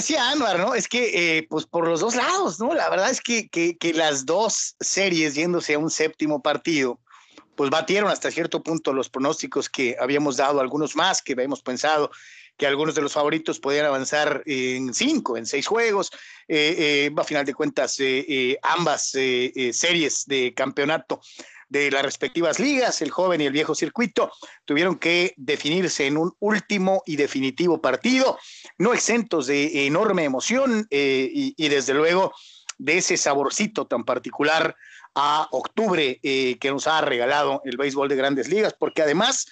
decía Anwar, ¿no? Es que, eh, pues por los dos lados, ¿no? La verdad es que, que, las dos series yéndose a un séptimo partido, pues batieron hasta cierto punto los pronósticos que habíamos dado, algunos más que habíamos pensado que algunos de los favoritos podían avanzar en cinco, en seis juegos. Eh, eh, a final de cuentas, eh, ambas series de campeonato de las respectivas ligas, el joven y el viejo circuito, tuvieron que definirse en un último y definitivo partido, no exentos de enorme emoción y, y, desde luego de ese saborcito tan particular a octubre que nos ha regalado el béisbol de grandes ligas, porque además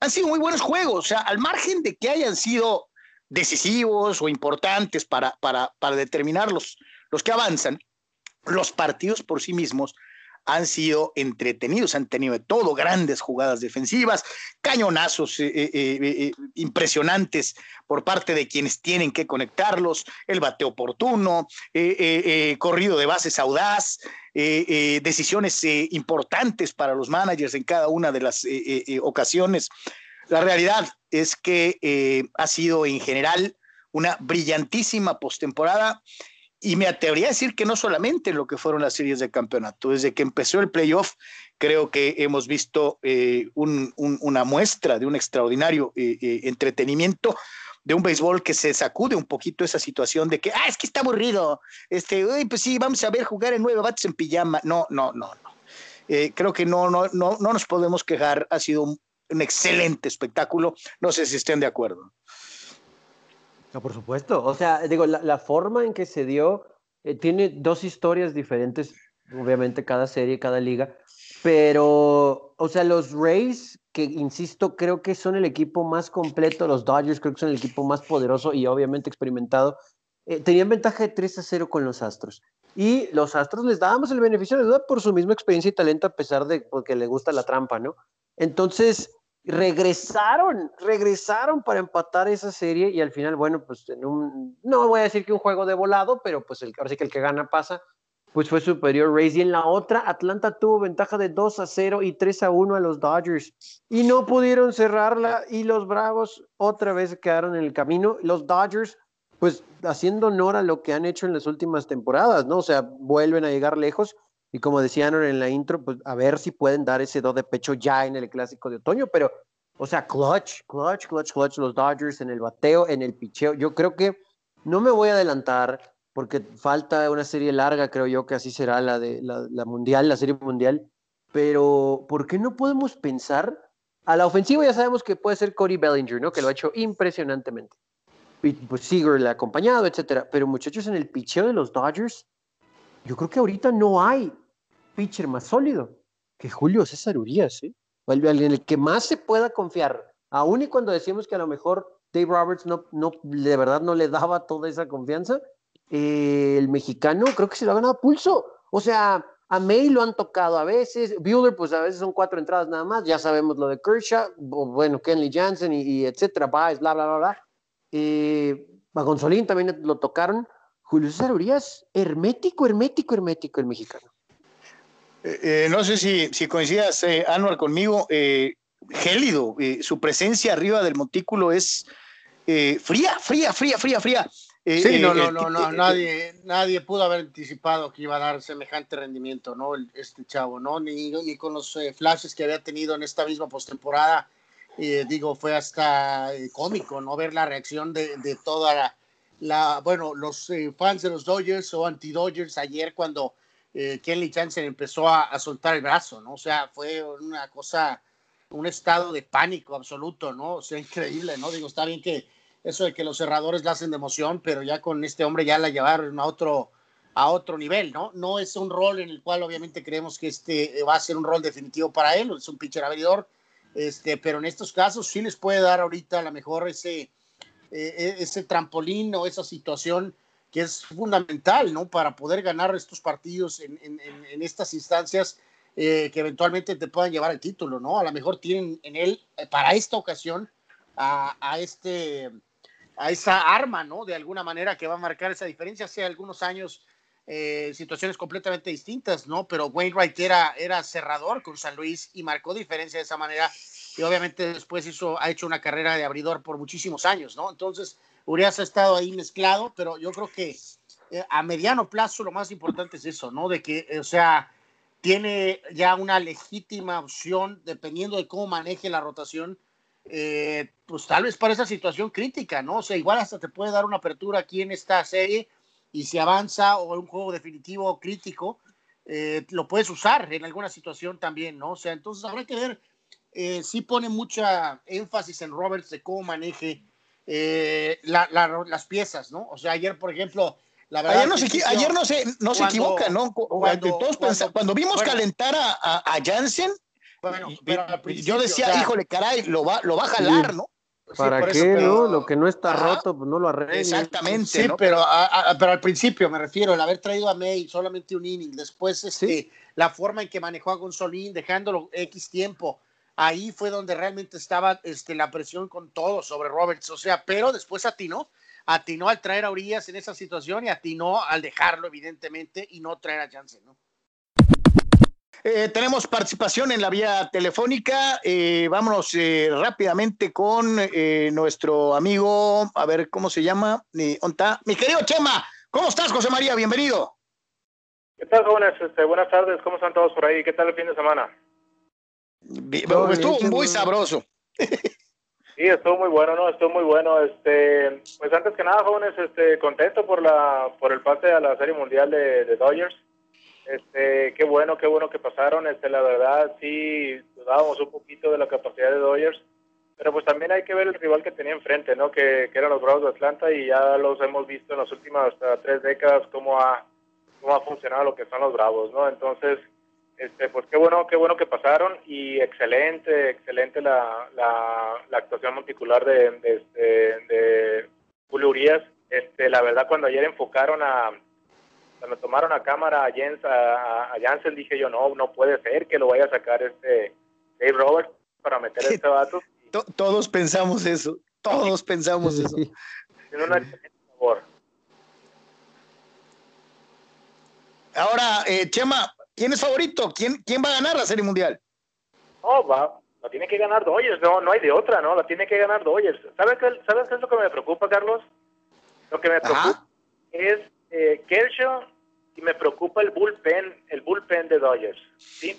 han sido muy buenos juegos, o sea, al margen de que hayan sido decisivos o importantes para, para, para determinar los, los que avanzan, los partidos por sí mismos han sido entretenidos, han tenido de todo, grandes jugadas defensivas, cañonazos eh, eh, eh, impresionantes por parte de quienes tienen que conectarlos, el bateo oportuno, corrido de bases audaz, decisiones importantes para los managers en cada una de las ocasiones. La realidad es que ha sido en general una brillantísima postemporada y me atrevería a decir que no solamente lo que fueron las series de campeonato, desde que empezó el playoff, creo que hemos visto eh, un, un, una muestra de un extraordinario eh, eh, entretenimiento de un béisbol que se sacude un poquito esa situación de que, ah, es que está aburrido, este, uy, pues sí, vamos a ver jugar en nueve bates en pijama. No, no, no, no. creo que no, no, no, no nos podemos quejar, ha sido un, un excelente espectáculo, no sé si estén de acuerdo. Por supuesto. O sea, digo, la, la forma en que se dio eh, tiene dos historias diferentes, obviamente cada serie, cada liga, pero, o sea, los Rays, que insisto, creo que son el equipo más completo, los Dodgers creo que son el equipo más poderoso y obviamente experimentado, eh, tenían ventaja de 3 a 0 con los Astros. Y los Astros les dábamos el beneficio de duda por su misma experiencia y talento, a pesar de porque le gusta la trampa, ¿no? Entonces, regresaron, regresaron para empatar esa serie y al final, bueno, pues en un, no voy a decir que un juego de volado, pero pues el, ahora que el que gana pasa, pues fue superior Rays. Y en la otra, Atlanta tuvo ventaja de 2 a 0 y 3 a 1 a los Dodgers y no pudieron cerrarla y los Bravos otra vez quedaron en el camino. Los Dodgers, pues haciendo honor a lo que han hecho en las últimas temporadas, ¿no? O sea, vuelven a llegar lejos y como decían en la intro, pues a ver si pueden dar ese do de pecho ya en el clásico de otoño, pero, o sea, clutch, clutch, clutch, clutch, los Dodgers en el bateo, en el picheo. Yo creo que no me voy a adelantar porque falta una serie larga, creo yo que así será la de la, mundial, la serie mundial. Pero, ¿por qué no podemos pensar? A la ofensiva ya sabemos que puede ser Cody Bellinger, ¿no? Que lo ha hecho impresionantemente. Y pues Seager le ha acompañado, etcétera. Pero muchachos, en el picheo de los Dodgers, yo creo que ahorita no hay pitcher más sólido que Julio César Urias, ¿eh? en el que más se pueda confiar, aún y cuando decimos que a lo mejor Dave Roberts no, no, de verdad no le daba toda esa confianza, eh, el mexicano creo que se lo ha ganado pulso. O sea, a May lo han tocado a veces, Bueller, pues a veces son cuatro entradas nada más, ya sabemos lo de Kershaw, bueno, Kenley Jansen y, etcétera, Baez, bla, bla, bla, bla. Eh, también lo tocaron. Julio César Urias, hermético, hermético, hermético el mexicano. Eh, eh, no sé si, si coincidas, eh, Anuar, conmigo, gélido, su presencia arriba del montículo es fría, fría, fría, fría, fría. sí, no, no, no, no, nadie, nadie pudo haber anticipado que iba a dar semejante rendimiento, ¿no? este chavo, ¿no? Ni, ni con los flashes que había tenido en esta misma postemporada, digo, fue hasta cómico, ¿no? Ver la reacción de, de toda la, la, bueno, los fans de los Dodgers o anti-Dodgers ayer cuando eh, Kelly Jansen empezó a, soltar el brazo, ¿no? O sea, fue una cosa, un estado de pánico absoluto, ¿no? O sea, increíble, ¿no? Digo, está bien que eso de que los cerradores la hacen de emoción, pero ya con este hombre ya la llevaron a otro, a otro nivel, ¿no? No es un rol en el cual obviamente creemos que este va a ser un rol definitivo para él, es un pitcher abridor, este, pero en estos casos sí les puede dar ahorita a lo mejor ese, eh, e, ese trampolín o esa situación que es fundamental, ¿no? Para poder ganar estos partidos en, estas instancias eh, que eventualmente te puedan llevar el título, ¿no? A lo mejor tienen en él, eh, para esta ocasión, a, este, a esa arma, ¿no? De alguna manera que va a marcar esa diferencia. Hace algunos años, eh, situaciones completamente distintas, ¿no? Pero Wainwright era, era cerrador con San Luis y marcó diferencia de esa manera. Y obviamente después hizo, ha hecho una carrera de abridor por muchísimos años, ¿no? Entonces, Urias ha estado ahí mezclado, pero yo creo que eh, a mediano plazo lo más importante es eso, ¿no? De que, o sea, tiene ya una legítima opción, dependiendo de cómo maneje la rotación, eh, pues tal vez para esa situación crítica, ¿no? O sea, igual hasta te puede dar una apertura aquí en esta serie y si avanza o un juego definitivo crítico, eh, lo puedes usar en alguna situación también, ¿no? O sea, entonces habrá que ver, eh, sí pone mucha énfasis en Roberts de cómo maneje eh, las piezas, ¿no? O sea, ayer, por ejemplo, la verdad, ayer no, se, ayer no se, no se equivoca, ¿no? Cuando, todos cuando, cuando vimos calentar a, a, Jansen, bueno, pero yo decía, híjole, caray, lo va, lo va a jalar, ¿no? ¿Para qué, no? Lo que no está roto, pues no lo arregle. Exactamente. Sí, pero, pero al principio me refiero, el haber traído a May solamente un inning, después este, la forma en que manejó a Gonzolín, dejándolo X tiempo, ahí fue donde realmente estaba este, la presión con todo sobre Roberts, o sea, pero después atinó, atinó al traer a Urias en esa situación y atinó al dejarlo, evidentemente, y no traer a Jansen, ¿no? Eh, tenemos participación en la vía telefónica. Eh, vámonos eh, rápidamente con nuestro amigo, a ver cómo se llama. ¿Onta? Mi querido Chema, ¿cómo estás, José María? Bienvenido. ¿Qué tal, jóvenes? Este, buenas tardes, ¿cómo están todos por ahí? ¿Qué tal el fin de semana? Estuvo muy sabroso. Sí, estuvo muy bueno, ¿no? Estuvo muy bueno. Este, pues antes que nada, jóvenes, este, contento por la, por el pase a la Serie Mundial de, de Dodgers. Este, qué bueno, qué bueno que pasaron. Este, la verdad, sí dudábamos un poquito de la capacidad de Dodgers, pero pues también hay que ver el rival que tenía enfrente, ¿no? Que, que eran los Bravos de Atlanta y ya los hemos visto en las últimas tres décadas cómo ha, cómo ha funcionado lo que son los Bravos, ¿no? Entonces, este, pues qué bueno, qué bueno que pasaron y excelente, excelente la, la, la actuación multicular de, de, este, de Julio Urias. Este, la verdad, cuando ayer enfocaron a cuando tomaron a cámara a, Jens, a, Jansen, dije yo, no, no puede ser que lo vaya a sacar este Dave Roberts para meter a este vato. todos pensamos eso, todos pensamos eso. Tiene una favor. Ahora, eh, Chema, ¿quién es favorito? ¿Quién, ¿Quién va a ganar la Serie Mundial? No, va, la tiene que ganar Dodgers, no, no hay de otra, ¿no? La tiene que ganar Dodgers. ¿Sabes qué, ¿Sabes qué es lo que me preocupa, Carlos? Lo que me preocupa es eh, Kershaw y me preocupa el bullpen, el bullpen de Dodgers, ¿sí?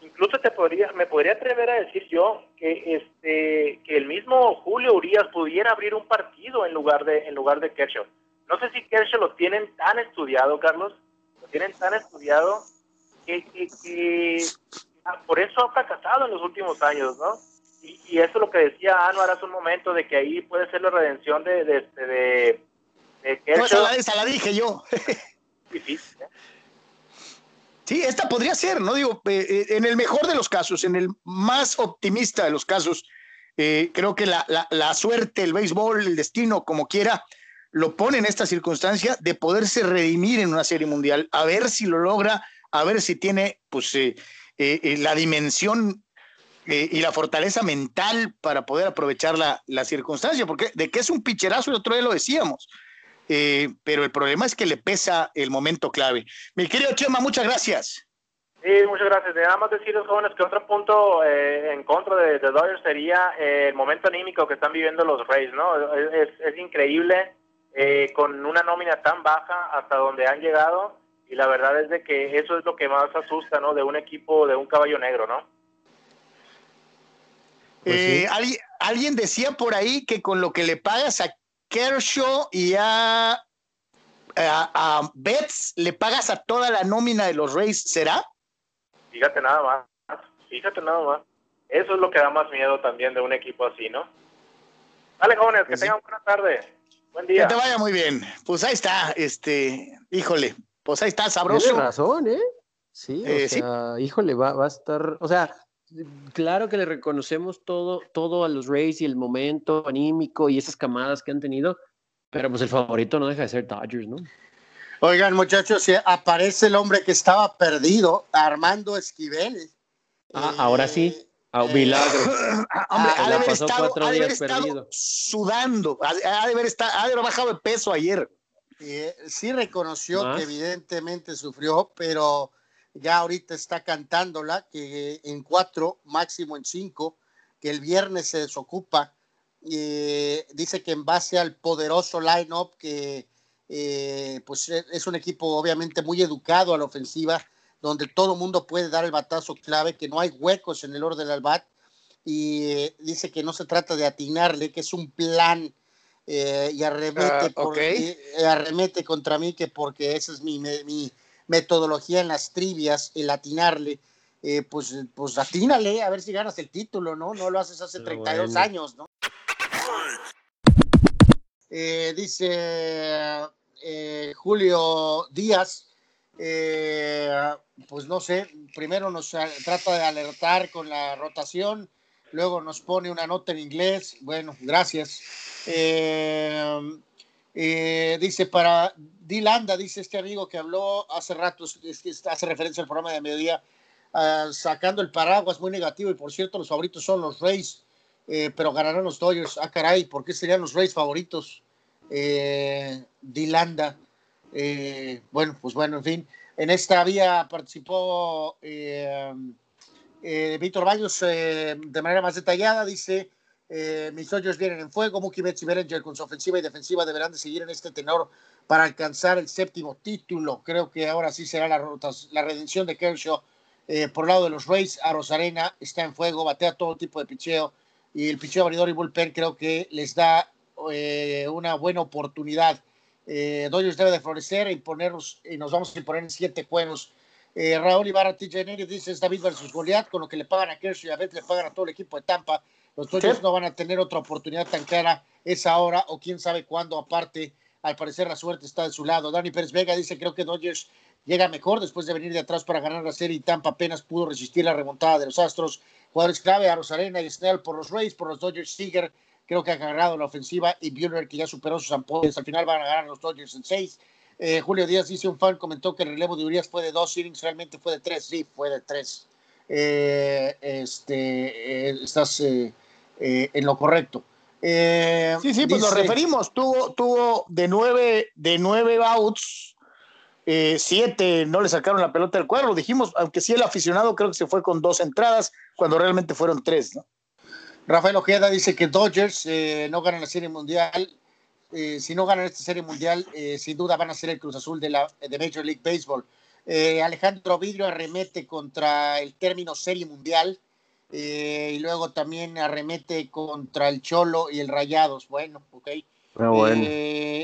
Incluso te podría, me podría atrever a decir yo que este que el mismo Julio Urias pudiera abrir un partido en lugar de en lugar de Kershaw. No sé si Kershaw lo tienen tan estudiado, Carlos, lo tienen tan estudiado que, que, ah, por eso ha fracasado en los últimos años, ¿no? Y, eso es lo que decía Anuar hace un momento de que ahí puede ser la redención de, de, este, de, Kershaw. esa la dije yo. Sí, esta podría ser, ¿no? Digo, eh, eh, en el mejor de los casos, en el más optimista de los casos, eh, creo que la, la, suerte, el béisbol, el destino, como quiera, lo pone en esta circunstancia de poderse redimir en una serie mundial, a ver si lo logra, a ver si tiene, pues, la dimensión y la fortaleza mental para poder aprovechar la, la circunstancia, porque de que es un picherazo, el otro día lo decíamos, eh, pero el problema es que le pesa el momento clave. Mi querido Chema, muchas gracias. Sí, muchas gracias. Nada más decir jóvenes que otro punto eh, en contra de, de Dodgers sería eh, el momento anímico que están viviendo los Rays, ¿no? Es, es increíble con una nómina tan baja hasta donde han llegado y la verdad es de que eso es lo que más asusta, ¿no? De un equipo, de un caballo negro, ¿no? Pues ¿alguien, alguien decía por ahí que con lo que le pagas a Kershaw y a, a, Betts le pagas a toda la nómina de los Rays, ¿será? Fíjate nada más, fíjate nada más. Eso es lo que da más miedo también de un equipo así, ¿no? Dale, jóvenes, que pues tengan buena tarde. Buen día. Que te vaya muy bien. Pues ahí está, este, híjole, pues ahí está, sabroso. Tienes razón, ¿eh? Sí, o eh, sea, híjole, va, va a estar, o sea, claro que le reconocemos todo, todo a los Rays y el momento anímico y esas camadas que han tenido, pero pues el favorito no deja de ser Dodgers, ¿no? Oigan, muchachos, aparece el hombre que estaba perdido, Armando Esquivel. Ah, ahora sí. A eh, milagro. Hombre, ha de haber estado, ha de haber estado sudando, ha de haber, estado, ha de haber bajado de peso ayer. Eh, sí reconoció que evidentemente sufrió, pero ya ahorita está cantándola, que en cuatro, máximo en cinco, que el viernes se desocupa eh, dice que en base al poderoso line-up que eh, pues e, es un equipo obviamente muy educado a la ofensiva, donde todo el mundo puede dar el batazo clave, que no hay huecos en el orden del bat, y eh, dice que no se trata de atinarle, que es un plan y arremete, ah, arremete contra mí, que porque esa es mi, mi metodología en las trivias, el atinarle eh, pues, pues atínale a ver si ganas el título, ¿no? No lo haces hace 32 años, ¿no? Eh, dice eh, Julio Díaz, pues no sé, primero nos trata de alertar con la rotación, luego nos pone una nota en inglés, bueno, gracias. dice para Dilanda, dice este amigo que habló hace rato, es hace referencia al programa de mediodía, Ah, sacando el paraguas muy negativo. Y por cierto, los favoritos son los Rays, eh, pero ganarán los Dodgers. Ah, caray, ¿por qué serían los Rays favoritos? Eh, Dilanda. Eh, bueno, pues bueno, en fin. En esta vía participó Víctor Baños de manera más detallada. Dice: Mis Dodgers vienen en fuego. Mookie Betts y Berenger con su ofensiva y defensiva deberán de seguir en este tenor para alcanzar el séptimo título. Creo que ahora sí será la, la redención de Kershaw eh, por lado de los Rays, a Rosarena está en fuego, batea todo tipo de picheo y el picheo abridor y bullpen creo que les da eh, una buena oportunidad. Eh, debe de florecer y ponernos, y nos vamos a imponer en siete juegos. Eh, Raúl Ibarra, TJ Neri dice es David versus Goliath, con lo que le pagan a Kershaw y a Beth le pagan a todo el equipo de Tampa. Los Dodgers no van a tener otra oportunidad tan clara esa hora o quién sabe cuándo. Aparte, al parecer la suerte está de su lado. Dani Pérez Vega dice creo que Dodgers llega mejor después de venir de atrás para ganar la serie y Tampa apenas pudo resistir la remontada de los Astros. Jugadores clave, a Rosarena y Snell por los Rays, por los Dodgers, Seager creo que ha agarrado la ofensiva y Buehler que ya superó sus ampollas. Al final van a ganar los Dodgers en seis. Eh, Julio Díaz dice, un fan comentó que el relevo de Urias fue de dos innings, realmente fue de tres. Sí, fue de tres. Eh, este, eh, estás en lo correcto. sí, sí, pues nos referimos. Tuvo, tuvo de nueve, de nueve outs, siete no le sacaron la pelota del cuadro, dijimos, aunque sí el aficionado creo que se fue con dos entradas, cuando realmente fueron tres, ¿no? Rafael Ojeda dice que Dodgers no ganan la Serie Mundial. Eh, si no ganan esta Serie Mundial, sin duda van a ser el Cruz Azul de, la, de Major League Baseball. Alejandro Vidrio arremete contra el término Serie Mundial y luego también arremete contra el Cholo y el Rayados. Bueno, ok. Ah, bueno.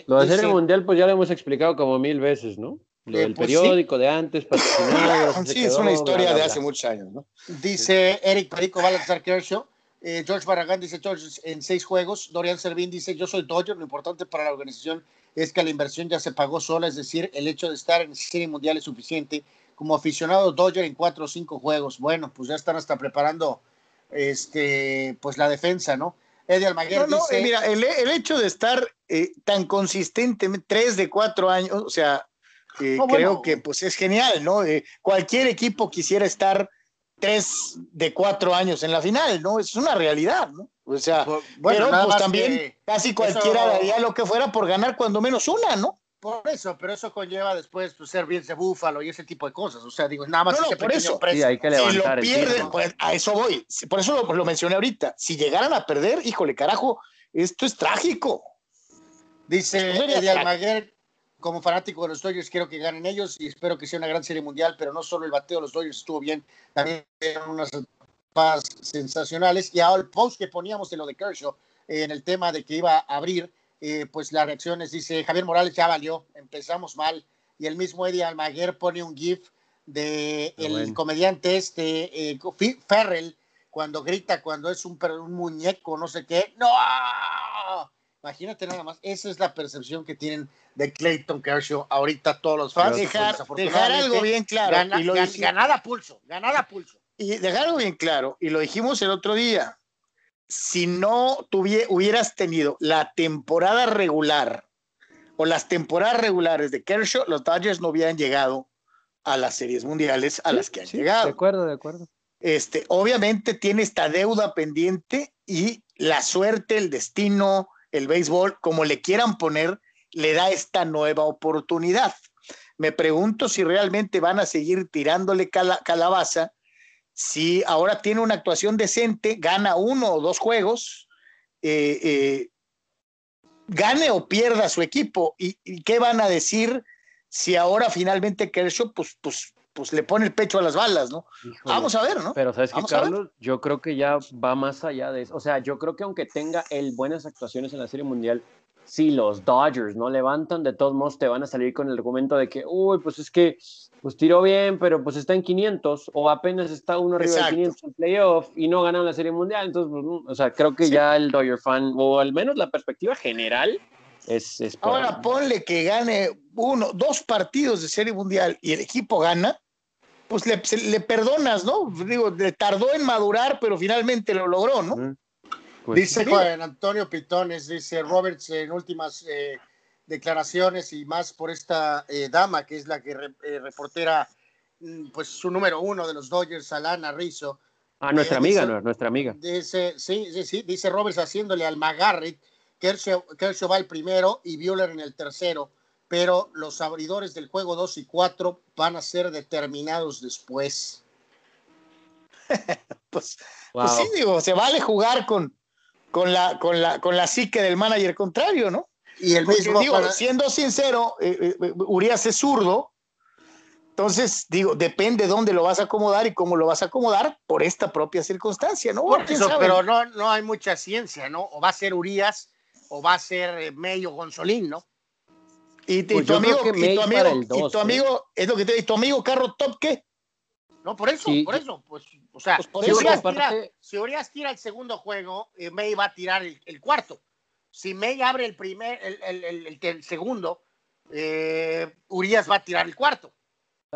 Lo de Serie Mundial, pues ya lo hemos explicado como mil veces, ¿no? Lo del pues periódico de antes, Sí, es una historia de hace muchos años, ¿no? Dice Eric Perico Balazar Kershaw. Eh, George Barragán dice George en seis juegos. Dorian Servín dice yo soy Dodger. Lo importante para la organización es que la inversión ya se pagó sola, es decir, el hecho de estar en serie mundial es suficiente. Como aficionado Dodger en cuatro o cinco juegos. Bueno, pues ya están hasta preparando este, pues la defensa, ¿no? Eddie Almaguer no, dice... Eh, mira, el, el, hecho de estar eh, tan consistentemente, tres de cuatro años, o sea, eh, creo que pues es genial, ¿no? Cualquier equipo quisiera estar tres de cuatro años en la final, ¿no? Es una realidad, ¿no? O sea, pues, bueno, pero pues también casi cualquiera daría lo que fuera por ganar cuando menos una, ¿no? Por eso, pero eso conlleva después pues, ser bien de búfalo y ese tipo de cosas. O sea, digo, nada más. No, por eso. Sí, hay que levantar si lo pierden, pues a eso voy. Por eso lo, lo, mencioné ahorita. Si llegaran a perder, híjole, carajo, esto es trágico. Dice Eddie Almaguer, como fanático de los Dodgers, quiero que ganen ellos y espero que sea una gran serie mundial, pero no solo el bateo de los Dodgers estuvo bien, también unas paz sensacionales. Y ahora el post que poníamos de lo de Kershaw eh, en el tema de que iba a abrir, eh, pues las reacciones, dice Javier Morales, ya valió, empezamos mal. Y el mismo Eddie Almaguer pone un GIF de el comediante este, eh, Ferrell, cuando grita, cuando es un, un muñeco, no sé qué, ¡No! Imagínate nada más, esa es la percepción que tienen de Clayton Kershaw ahorita todos los fans. Dejar, dejar algo bien claro. y lo ganada pulso, ganada pulso. Y dejar algo bien claro, y lo dijimos el otro día, si no hubieras tenido la temporada regular o las temporadas regulares de Kershaw, los Dodgers no hubieran llegado a las series mundiales a las que han llegado. De acuerdo, de acuerdo. Este, obviamente tiene esta deuda pendiente y la suerte, el destino, el béisbol, como le quieran poner, le da esta nueva oportunidad. Me pregunto si realmente van a seguir tirándole calabaza, si ahora tiene una actuación decente, gana uno o dos juegos, eh, eh, gane o pierda su equipo. ¿Y, y qué van a decir si ahora finalmente Kershaw pues, pues, pues le pone el pecho a las balas, ¿no? Híjole. Vamos a ver, ¿no? Pero sabes que. Carlos, yo creo que ya va más allá de eso. O sea, yo creo que aunque tenga él buenas actuaciones en la Serie Mundial, si los Dodgers no levantan, de todos modos te van a salir con el argumento de que, uy, pues es que pues tiró bien, pero pues está en 500 o apenas está uno arriba Exacto. de 500 en playoff y no ganaron la Serie Mundial. Entonces, pues, mm, o sea, creo que Sí. ya el Dodger fan, o al menos la perspectiva general, es, es Ahora ponle que gane uno, dos partidos de Serie Mundial y el equipo gana, pues le, se- le perdonas, ¿no? Digo, le tardó en madurar, pero finalmente lo logró, ¿no? Pues, Dice sí. Juan Antonio Pitones, dice Roberts en últimas eh, declaraciones y más por esta eh, dama que es la que re- eh, reportera, mm, pues su número uno de los Dodgers, Alana Rizzo. ah, nuestra eh, amiga, dice- no, nuestra amiga. Dice, sí, sí, sí, dice Roberts haciéndole al McGarrett, Kershaw, Kershaw va el primero y Bueller en el tercero, pero los abridores del juego 2 y 4 van a ser determinados después. Pues, Wow. pues sí, digo, se vale jugar con, con, la, con, la, con la psique del manager contrario, ¿no? Y el Porque, mismo digo, para- siendo sincero, eh, eh, Urias es zurdo, entonces, digo, depende dónde lo vas a acomodar y cómo lo vas a acomodar por esta propia circunstancia, ¿no? Por ¿Quién eso, pero no, no hay mucha ciencia, ¿no? O va a ser Urias o va a ser eh, Mello Gonzolín, ¿no? Y, y Pues tu amigo, y tu amigo, y tu ¿eh? amigo, es lo que te y tu amigo Carro Top, ¿qué? No, por eso, Sí, por eso, pues, o sea, Pues si, Urias tira, si Urias tira el segundo juego, eh, May va a tirar el, el cuarto. Si May abre el primer, el, el- el- el- el segundo, eh, Urias va a tirar el cuarto.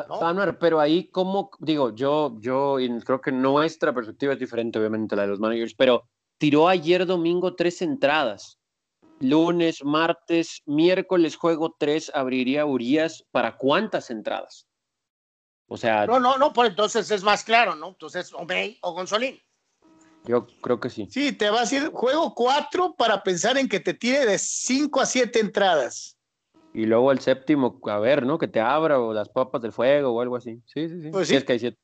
¿no? Tanner, pero ahí, como digo, yo, yo y creo que nuestra perspectiva es diferente, obviamente, la de los managers, pero tiró ayer domingo tres entradas. Lunes, martes, miércoles, juego tres, abriría Urias para cuántas entradas. O sea, No, no, no, pues entonces es más claro, ¿no? Entonces, o May o Gonzolín. yo creo que sí. Sí, te vas a ir juego 4 para pensar en que te tire de 5 a 7 entradas. Y luego el séptimo, a ver, ¿no? Que te abra o las papas del fuego o algo así. Sí, sí, sí. Pues Sí, sí. es que hay siete.